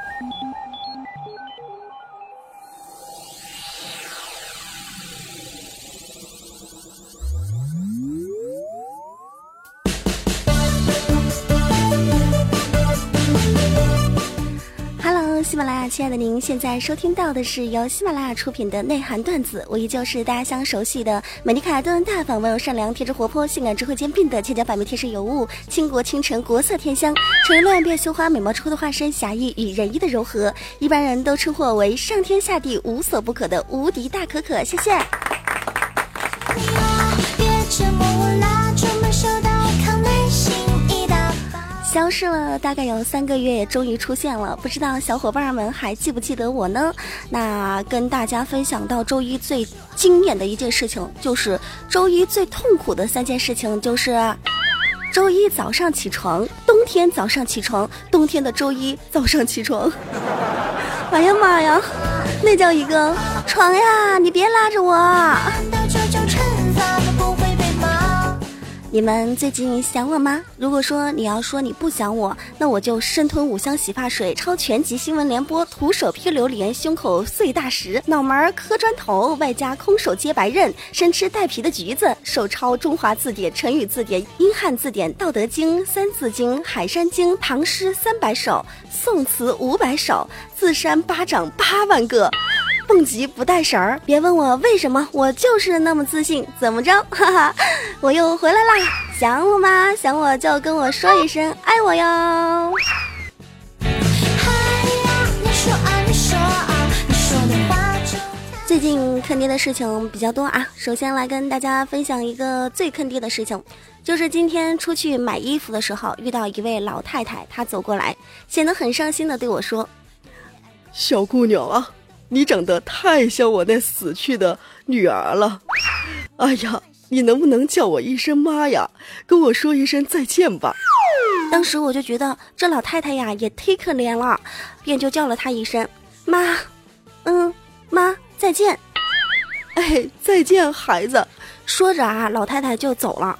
Thank you. 啦，亲爱的您，现在收听到的是由喜马拉雅出品的内涵段子。我依旧是大家相熟悉的美丽可爱、端大方、温柔善良、天真活泼、性感智慧兼并的千娇百媚、天生尤物、倾国倾城、国色天香、沉沦变羞花、美貌之后的化身、侠义与仁义的柔和，一般人都称呼我为上天下地无所不可的无敌大可可。谢谢。消失了大概有三个月，终于出现了，不知道小伙伴们还记不记得我呢？那跟大家分享到周一最惊艳的一件事情，就是周一最痛苦的三件事情，就是周一早上起床，冬天早上起床，冬天的周一早上起床。哎呀妈呀，那叫一个床呀！你别拉着我。你们最近想我吗？如果说你要说你不想我，那我就生吞五香洗发水，抄全集新闻联播，徒手劈榴莲，胸口碎大石，脑门磕砖头，外加空手接白刃，生吃带皮的橘子，手抄中华字典、成语字典、英汉字典、道德经、三字经、海山经、唐诗三百首，宋词五百首，自扇巴掌八万个。蹦极不带绳儿，别问我为什么，我就是那么自信。怎么着？哈哈，我又回来啦！想我吗？想我就跟我说一声爱我哟。最近坑爹的事情比较多啊，首先来跟大家分享一个最坑爹的事情，就是今天出去买衣服的时候，遇到一位老太太，她走过来，显得很伤心的对我说：“小姑娘啊。”你长得太像我那死去的女儿了，哎呀，你能不能叫我一声妈呀？跟我说一声再见吧。当时我就觉得这老太太呀也忒可怜了，便就叫了她一声妈。嗯，妈，再见。哎，再见，孩子。说着啊，老太太就走了。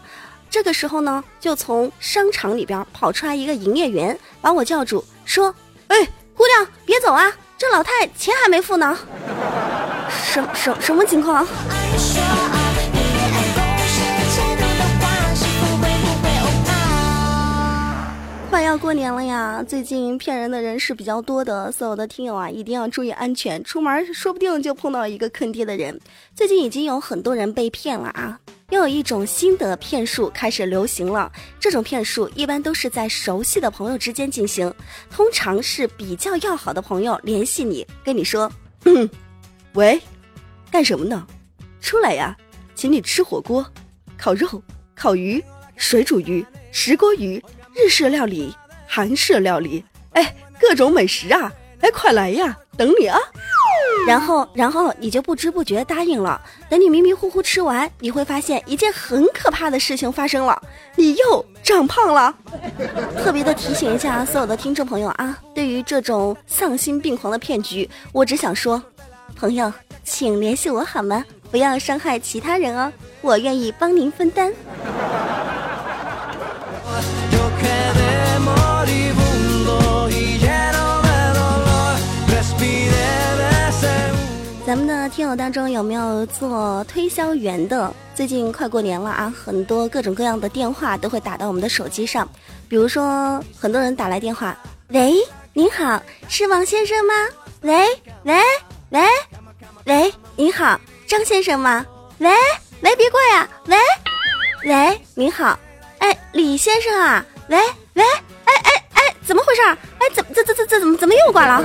这个时候呢，就从商场里边跑出来一个营业员，把我叫住，说：“哎，姑娘，别走啊。”这老太钱还没付呢，什什什么情况？要过年了呀，最近骗人的人是比较多的，所有的听友啊一定要注意安全，出门说不定就碰到一个坑爹的人。最近已经有很多人被骗了啊。又有一种新的骗术开始流行了。这种骗术一般都是在熟悉的朋友之间进行，通常是比较要好的朋友联系你，跟你说：“嗯，喂，干什么呢？出来呀，请你吃火锅，烤肉、烤鱼、水煮鱼、石锅鱼、日式料理、韩式料理，哎，各种美食啊！哎，快来呀，等你啊！”然后，然后你就不知不觉答应了。等你迷迷糊糊吃完，你会发现一件很可怕的事情发生了，你又长胖了。特别的提醒一下所有的听众朋友啊，对于这种丧心病狂的骗局，我只想说，朋友，请联系我好吗？不要伤害其他人哦，我愿意帮您分担。咱们的听友当中有没有做推销员的？最近快过年了啊，很多各种各样的电话都会打到我们的手机上。比如说，很多人打来电话，喂，您好，是王先生吗？喂喂喂喂，您好，张先生吗？喂喂，别挂呀，喂喂，您好，哎，李先生啊，喂喂，怎么回事？哎，怎怎怎怎怎怎么怎么又挂了？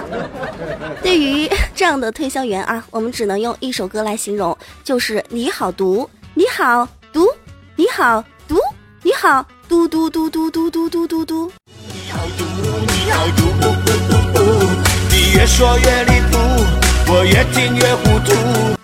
对于这样的推销员啊，我们只能用一首歌来形容，就是你好毒，你好毒，你好毒，你好嘟嘟嘟嘟嘟嘟嘟嘟嘟。你好毒，你好毒，你越说越离谱，我越听越糊涂。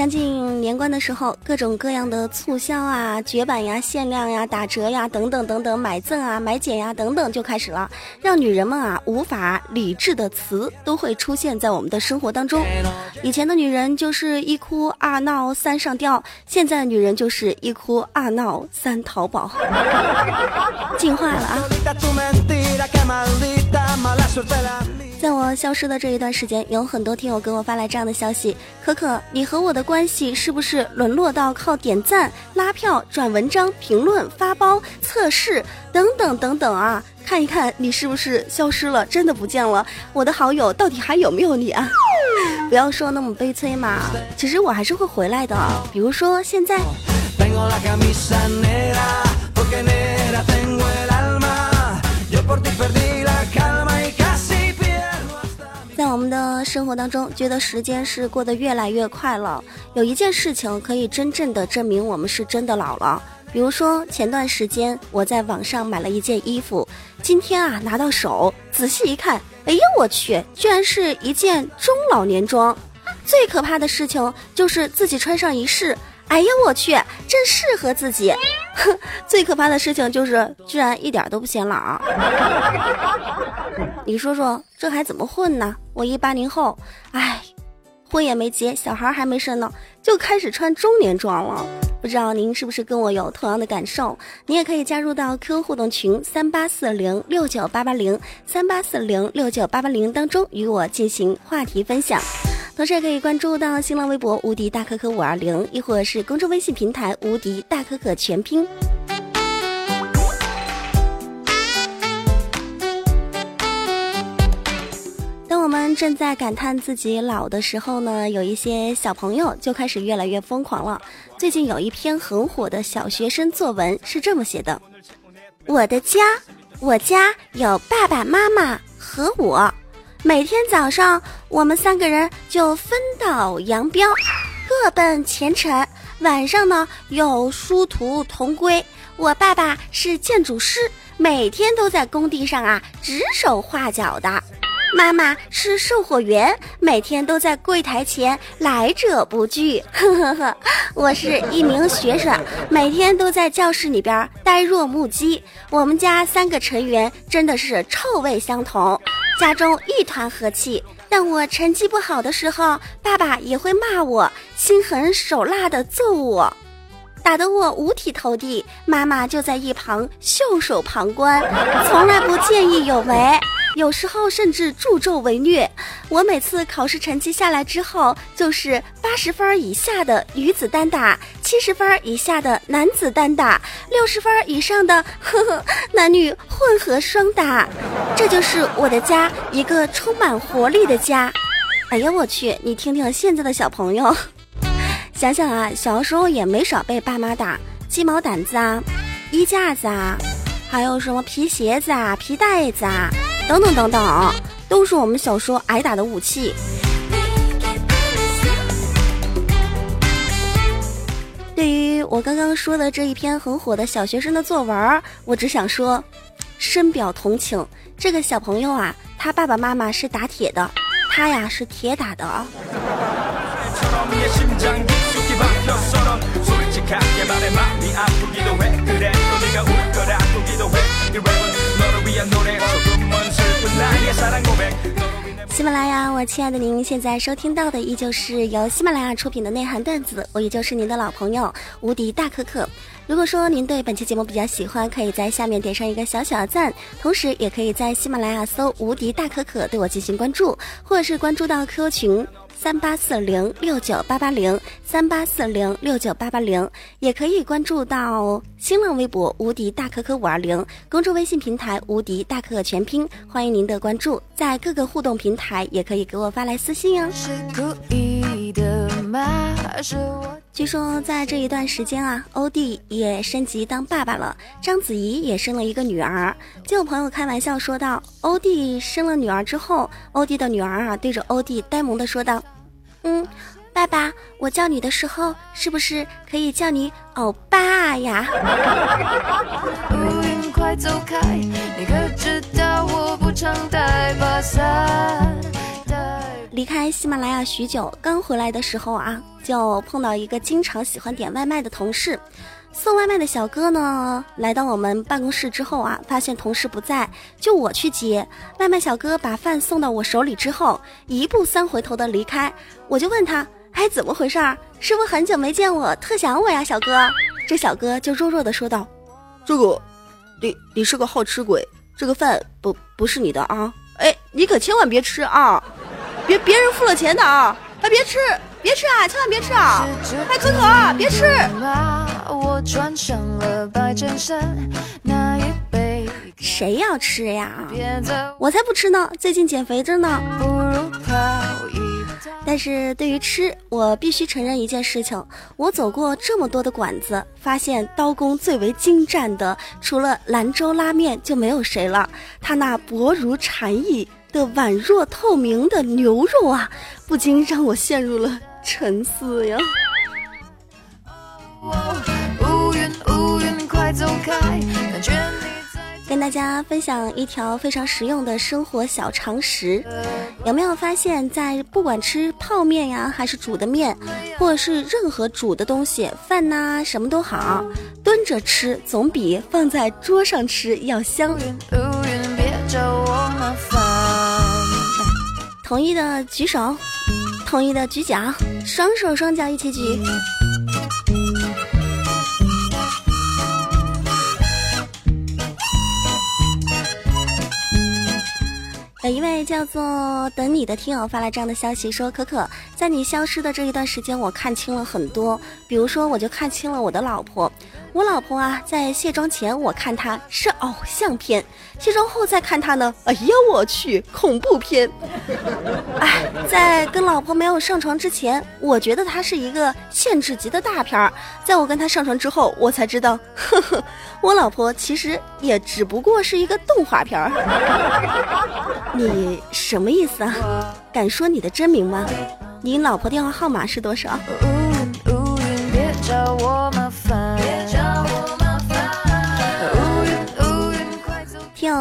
将近年关的时候，各种各样的促销啊、绝版呀、限量呀、打折呀等等等等，买赠啊、买减呀等等就开始了，让女人们啊无法理智的词都会出现在我们的生活当中。以前的女人就是一哭二闹三上吊，现在的女人就是一哭二闹三淘宝，进化了啊！在我消失的这一段时间，有很多听友给我发来这样的消息：可可，你和我的关系是不是沦落到靠点赞、拉票、转文章、评论、发包、测试等等等等啊？看一看你是不是消失了，真的不见了？我的好友到底还有没有你啊？不要说那么悲催嘛，其实我还是会回来的。比如说现在。我们的生活当中，觉得时间是过得越来越快了。有一件事情可以真正的证明我们是真的老了，比如说前段时间我在网上买了一件衣服，今天啊拿到手，仔细一看，哎呀我去，居然是一件中老年装。最可怕的事情就是自己穿上一试，哎呀我去，真适合自己。最可怕的事情就是居然一点都不显老。你说说这还怎么混呢？我一八零后，哎，婚也没结，小孩还没生呢，就开始穿中年装了。不知道您是不是跟我有同样的感受？你也可以加入到 QQ 互动群三八四零六九八八零三八四零六九八八零当中与我进行话题分享。同时也可以关注到新浪微博无敌大可可五二零，亦或是公众微信平台无敌大可可全拼。正在感叹自己老的时候呢，有一些小朋友就开始越来越疯狂了。最近有一篇很火的小学生作文是这么写的：我的家，我家有爸爸妈妈和我。每天早上，我们三个人就分道扬镳，各奔前程。晚上呢，又殊途同归。我爸爸是建筑师，每天都在工地上啊指手画脚的。妈妈是售货员，每天都在柜台前来者不拒。呵呵呵，我是一名学生，每天都在教室里边呆若木鸡。我们家三个成员真的是臭味相同。家中一团和气，但我成绩不好的时候，爸爸也会骂我，心狠手辣的揍我，打得我五体投地。妈妈就在一旁袖手旁观，从来不见义勇为。有时候甚至助纣为虐。我每次考试成绩下来之后，就是八十分以下的女子单打，七十分以下的男子单打，六十分以上的呵呵男女混合双打。这就是我的家，一个充满活力的家。哎呀，我去！你听听现在的小朋友，想想啊，小时候也没少被爸妈打，鸡毛掸子啊，衣架子啊，还有什么皮鞋子啊、皮带子啊。等等等等，都是我们小时候挨打的武器。对于我刚刚说的这一篇很火的小学生的作文，我只想说，深表同情。这个小朋友啊，他爸爸妈妈是打铁的，他呀是铁打的。喜马拉雅，我亲爱的您，现在收听到的依旧是由喜马拉雅出品的内涵段子，我也就是您的老朋友无敌大可可。如果说您对本期节目比较喜欢，可以在下面点上一个小小的赞，同时也可以在喜马拉雅搜无敌大可可对我进行关注，或者是关注到 QQ 群。三八四零六九八八零，三八四零六九八八零，也可以关注到新浪微博无敌大可可五二零，公众微信平台无敌大可可全拼，欢迎您的关注，在各个互动平台也可以给我发来私信哦。据说在这一段时间啊，欧弟也升级当爸爸了，章子怡也生了一个女儿。就有朋友开玩笑说道：“欧弟生了女儿之后，欧弟的女儿啊对着欧弟呆萌的说道。”嗯，爸爸，我叫你的时候，是不是可以叫你欧巴呀？离开喜马拉雅许久，刚回来的时候啊，就碰到一个经常喜欢点外卖的同事。送外卖的小哥呢，来到我们办公室之后啊，发现同事不在，就我去接。外卖小哥把饭送到我手里之后，一步三回头的离开。我就问他：“哎，怎么回事？是不是很久没见我，特想我呀，小哥？”这小哥就弱弱的说道：“这个，你你是个好吃鬼，这个饭不不是你的啊。”哎，你可千万别吃啊！别别人付了钱的啊！哎，别吃，别吃啊！千万别吃啊！哎，可可，别吃！谁要吃呀？我才不吃呢！最近减肥着呢。但是对于吃，我必须承认一件事情：我走过这么多的馆子，发现刀工最为精湛的，除了兰州拉面就没有谁了。他那薄如蝉翼的宛若透明的牛肉啊，不禁让我陷入了沉思呀。跟大家分享一条非常实用的生活小常识，有没有发现，在不管吃泡面呀，还是煮的面，或者是任何煮的东西，饭呐什么都好，蹲着吃总比放在桌上吃要香。同意的举手，同意的举脚，双手双脚一起举。有一位叫做等你的听友发来这样的消息，说：可可，在你消失的这一段时间，我看清了很多，比如说，我就看清了我的老婆。我老婆啊，在卸妆前我看她是偶像片，卸妆后再看她呢，哎呀我去，恐怖片。哎，在跟老婆没有上床之前，我觉得她是一个限制级的大片儿，在我跟她上床之后，我才知道，呵呵，我老婆其实也只不过是一个动画片儿。你什么意思啊？敢说你的真名吗？你老婆电话号码是多少？听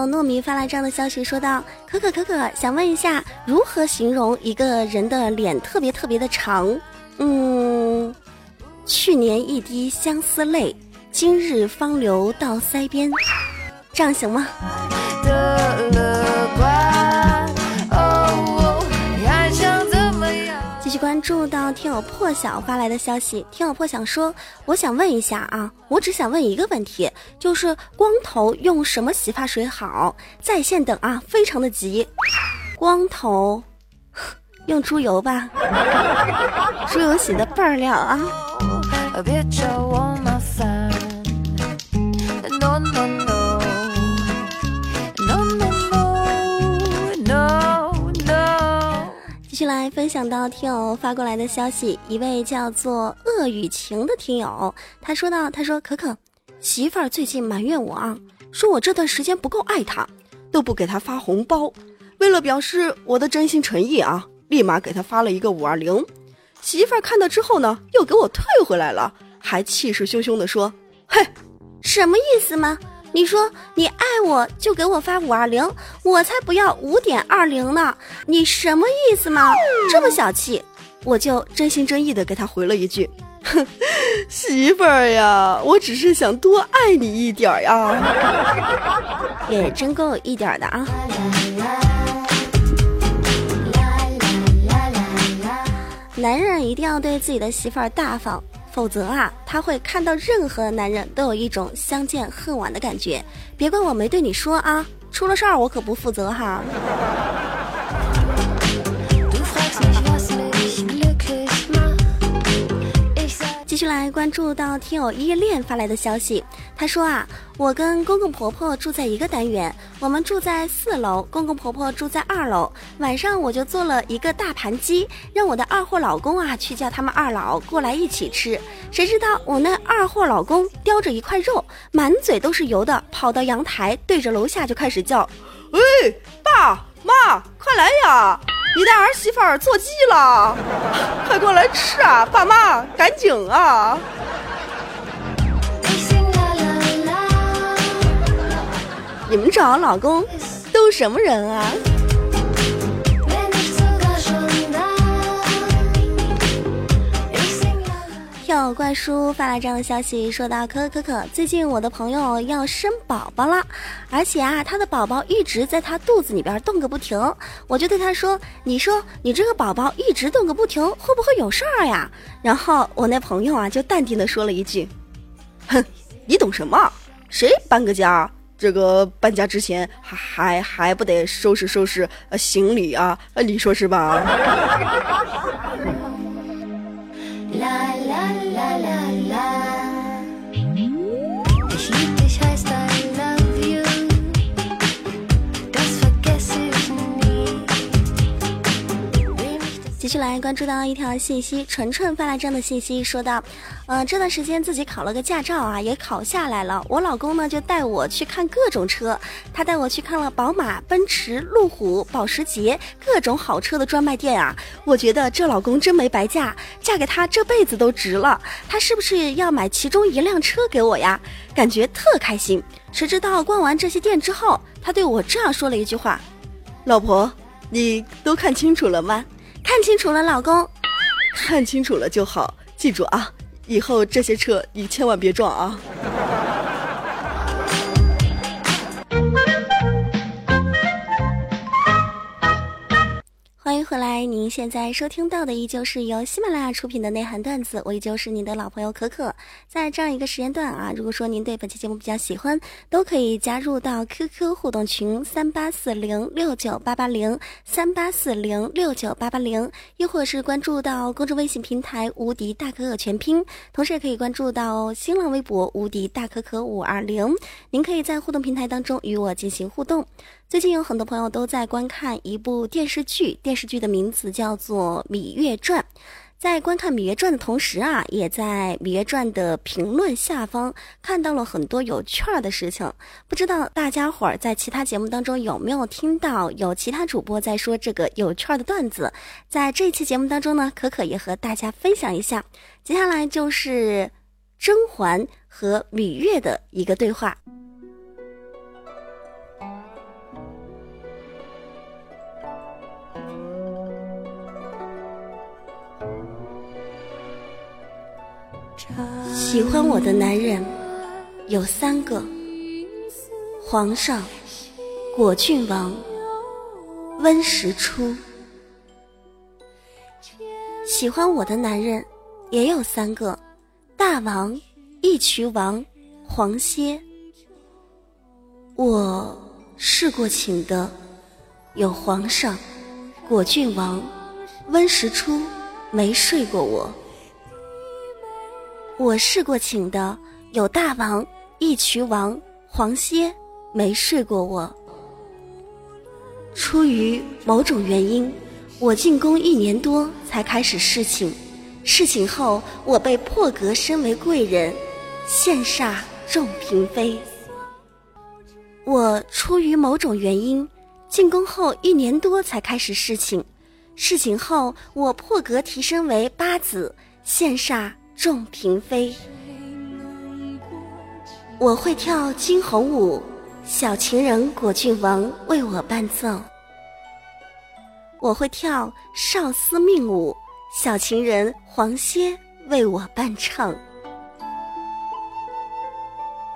糯米发来这样的消息，说道：“可可可可，想问一下，如何形容一个人的脸特别特别的长？嗯，去年一滴相思泪，今日方流到腮边，这样行吗？”注到听友破晓发来的消息，听友破晓说：“我想问一下啊，我只想问一个问题，就是光头用什么洗发水好？在线等啊，非常的急。光头用猪油吧，猪油洗的倍儿亮啊。”进来分享到听友发过来的消息，一位叫做恶雨晴的听友，他说道：“他说可可媳妇儿最近埋怨我啊，说我这段时间不够爱她，都不给她发红包。为了表示我的真心诚意啊，立马给她发了一个五二零。媳妇儿看到之后呢，又给我退回来了，还气势汹汹的说：‘嘿，什么意思吗？’”你说你爱我就给我发五二零，我才不要五点二零呢！你什么意思吗？这么小气，我就真心真意的给他回了一句：“哼，媳妇儿呀，我只是想多爱你一点呀，也真够一点的啊！”男人一定要对自己的媳妇儿大方。否则啊，他会看到任何男人都有一种相见恨晚的感觉。别怪我没对你说啊，出了事儿我可不负责哈。续来关注到听友依恋发来的消息，他说啊，我跟公公婆婆住在一个单元，我们住在四楼，公公婆婆住在二楼。晚上我就做了一个大盘鸡，让我的二货老公啊去叫他们二老过来一起吃。谁知道我那二货老公叼着一块肉，满嘴都是油的，跑到阳台对着楼下就开始叫：“喂，爸妈，快来呀！”你的儿媳妇儿做鸡了，快过来吃啊！爸妈，赶紧啊！你们找老公都什么人啊？有怪叔发来这样的消息，说到可可可，最近我的朋友要生宝宝了，而且啊，他的宝宝一直在他肚子里边动个不停。我就对他说：“你说你这个宝宝一直动个不停，会不会有事儿呀？”然后我那朋友啊，就淡定的说了一句：“哼，你懂什么？谁搬个家，这个搬家之前还还还不得收拾收拾呃行李啊？你说是吧？” 继续来关注到一条信息，纯纯发来这样的信息，说道：“呃，这段时间自己考了个驾照啊，也考下来了。我老公呢就带我去看各种车，他带我去看了宝马、奔驰、路虎、保时捷各种好车的专卖店啊。我觉得这老公真没白嫁，嫁给他这辈子都值了。他是不是要买其中一辆车给我呀？感觉特开心。谁知道逛完这些店之后，他对我这样说了一句话：老婆，你都看清楚了吗？”看清楚了，老公，看清楚了就好。记住啊，以后这些车你千万别撞啊。欢迎回来，您现在收听到的依旧是由喜马拉雅出品的内涵段子，我依旧是您的老朋友可可。在这样一个时间段啊，如果说您对本期节目比较喜欢，都可以加入到 QQ 互动群三八四零六九八八零三八四零六九八八零，又或是关注到公众微信平台无敌大可可全拼，同时也可以关注到新浪微博无敌大可可五二零，您可以在互动平台当中与我进行互动。最近有很多朋友都在观看一部电视剧，电视剧的名字叫做《芈月传》。在观看《芈月传》的同时啊，也在《芈月传》的评论下方看到了很多有趣儿的事情。不知道大家伙儿在其他节目当中有没有听到有其他主播在说这个有趣儿的段子？在这一期节目当中呢，可可也和大家分享一下。接下来就是甄嬛和芈月的一个对话。喜欢我的男人有三个：皇上、果郡王、温实初。喜欢我的男人也有三个：大王、义渠王、黄歇。我试过请的有皇上、果郡王、温实初，没睡过我。我试过请的有大王、义渠王、黄歇，没睡过我。出于某种原因，我进宫一年多才开始侍寝，侍寝后我被破格升为贵人，羡煞众嫔妃。我出于某种原因，进宫后一年多才开始侍寝，侍寝后我破格提升为八子，羡煞。众嫔妃，我会跳惊鸿舞，小情人果郡王为我伴奏；我会跳少司命舞，小情人黄歇为我伴唱。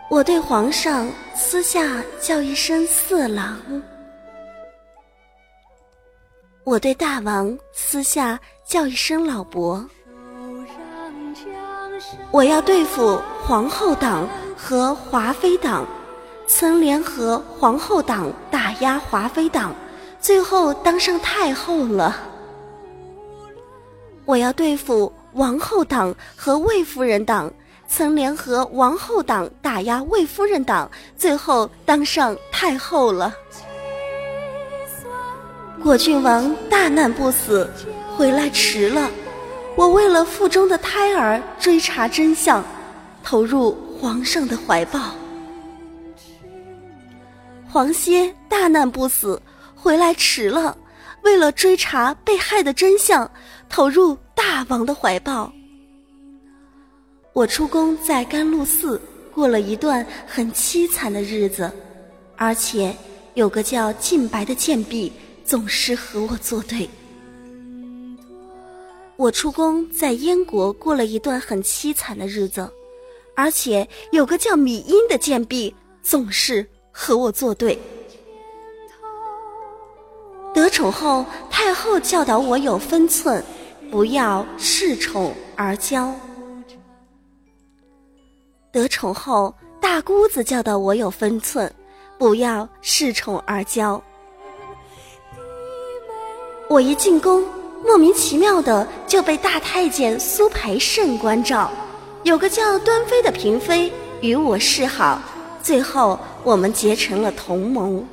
我对皇上私下叫一声四郎，我对大王私下叫一声老伯。我要对付皇后党和华妃党，曾联合皇后党打压华妃党，最后当上太后了。我要对付王后党和魏夫人党，曾联合王后党打压魏夫人党，最后当上太后了。果郡王大难不死，回来迟了。我为了腹中的胎儿追查真相，投入皇上的怀抱。黄歇大难不死，回来迟了。为了追查被害的真相，投入大王的怀抱。我出宫在甘露寺过了一段很凄惨的日子，而且有个叫晋白的贱婢总是和我作对。我出宫在燕国过了一段很凄惨的日子，而且有个叫米英的贱婢总是和我作对。得宠后，太后教导我有分寸，不要恃宠而骄。得宠后，大姑子教导我有分寸，不要恃宠而骄。我一进宫，莫名其妙的就被大太监苏培盛关照，有个叫端妃的嫔妃与我示好，最后我们结成了同盟。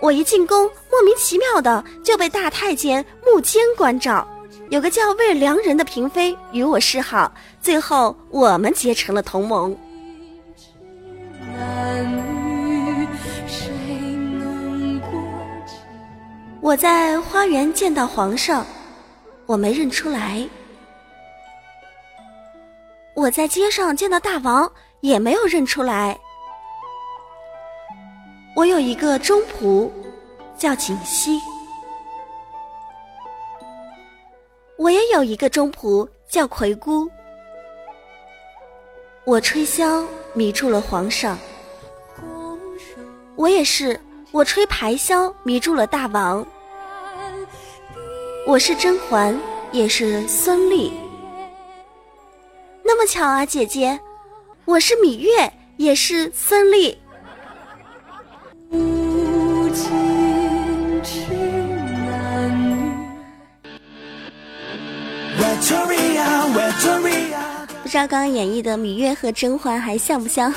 我一进宫，莫名其妙的就被大太监穆坚关照，有个叫魏良人的嫔妃与我示好，最后我们结成了同盟。我在花园见到皇上，我没认出来；我在街上见到大王，也没有认出来。我有一个中仆，叫锦溪；我也有一个中仆，叫葵姑。我吹箫迷住了皇上，我也是，我吹排箫迷住了大王。我是甄嬛，也是孙俪。那么巧啊，姐姐，我是芈月，也是孙俪。知道刚刚演绎的芈月和甄嬛还像不像？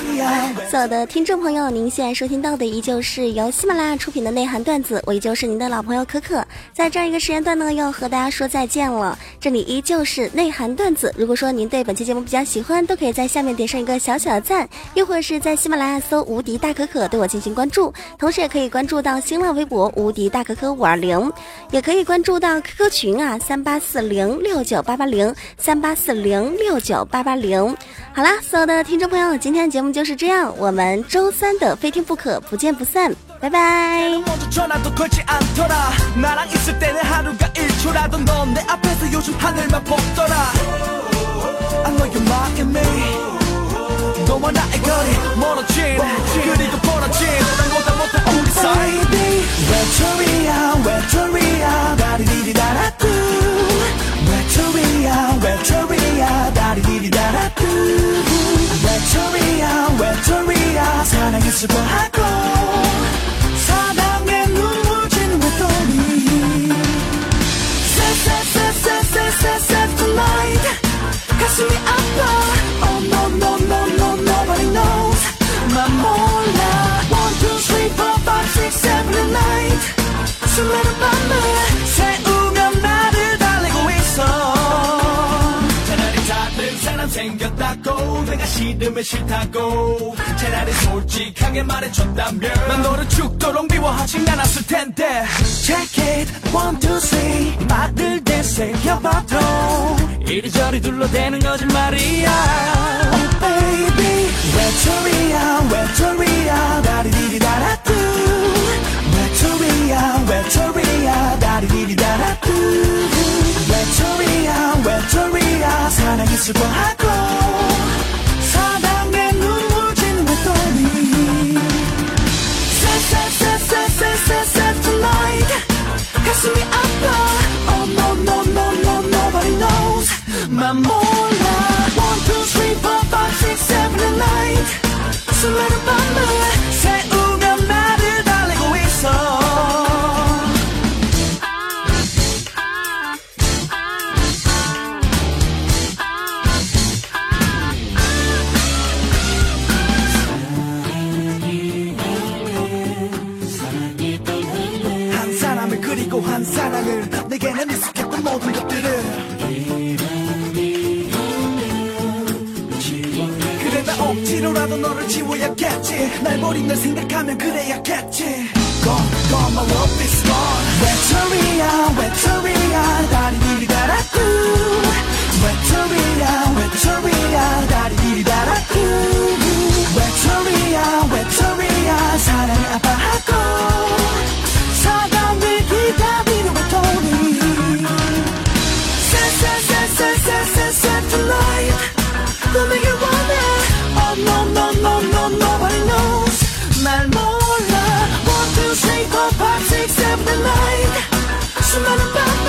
所有的听众朋友，您现在收听到的依旧是由喜马拉雅出品的内涵段子，我依旧是您的老朋友可可，在这样一个时间段呢，要和大家说再见了。这里依旧是内涵段子，如果说您对本期节目比较喜欢，都可以在下面点上一个小小的赞，又或者是在喜马拉雅搜“无敌大可可”对我进行关注，同时也可以关注到新浪微博“无敌大可可五二零”，也可以关注到 QQ 群啊，三八四零六九八八零三八四零六九八。八八零，好啦，所有的听众朋友，今天的节目就是这样，我们周三的非听不可，不见不散，拜拜。 다리야 다리디리다라 외톨이야 외톨이야. 사랑했을 거하고 사랑에 눈물 짓는 외톨이. 새새새새새새 생겼다고 내가 싫으면 싫다고. 차라리 솔직하게 말해줬다면 난 너를 죽도록 미워하진 않았을 텐데. Check it one two three. 말을 되새겨봐도 이리저리 둘러대는 거짓말이야. Oh baby 외톨이야 외톨이야. 다리디리다라뚜 외톨이야 외톨이야. 다리디리다라뚜 외톨이야 외톨이야. 사랑이 수고하고 나 억지로라도 너를 지워야겠지. 날 버린 널 생각하면 그래야겠지. Gone, gone, my love is gone. 외톨이야 외톨이야 다리디리 달았구 외톨이야 외톨이야 다리디리 달았구 외톨이야 외톨이야 사랑을 아파 Somebody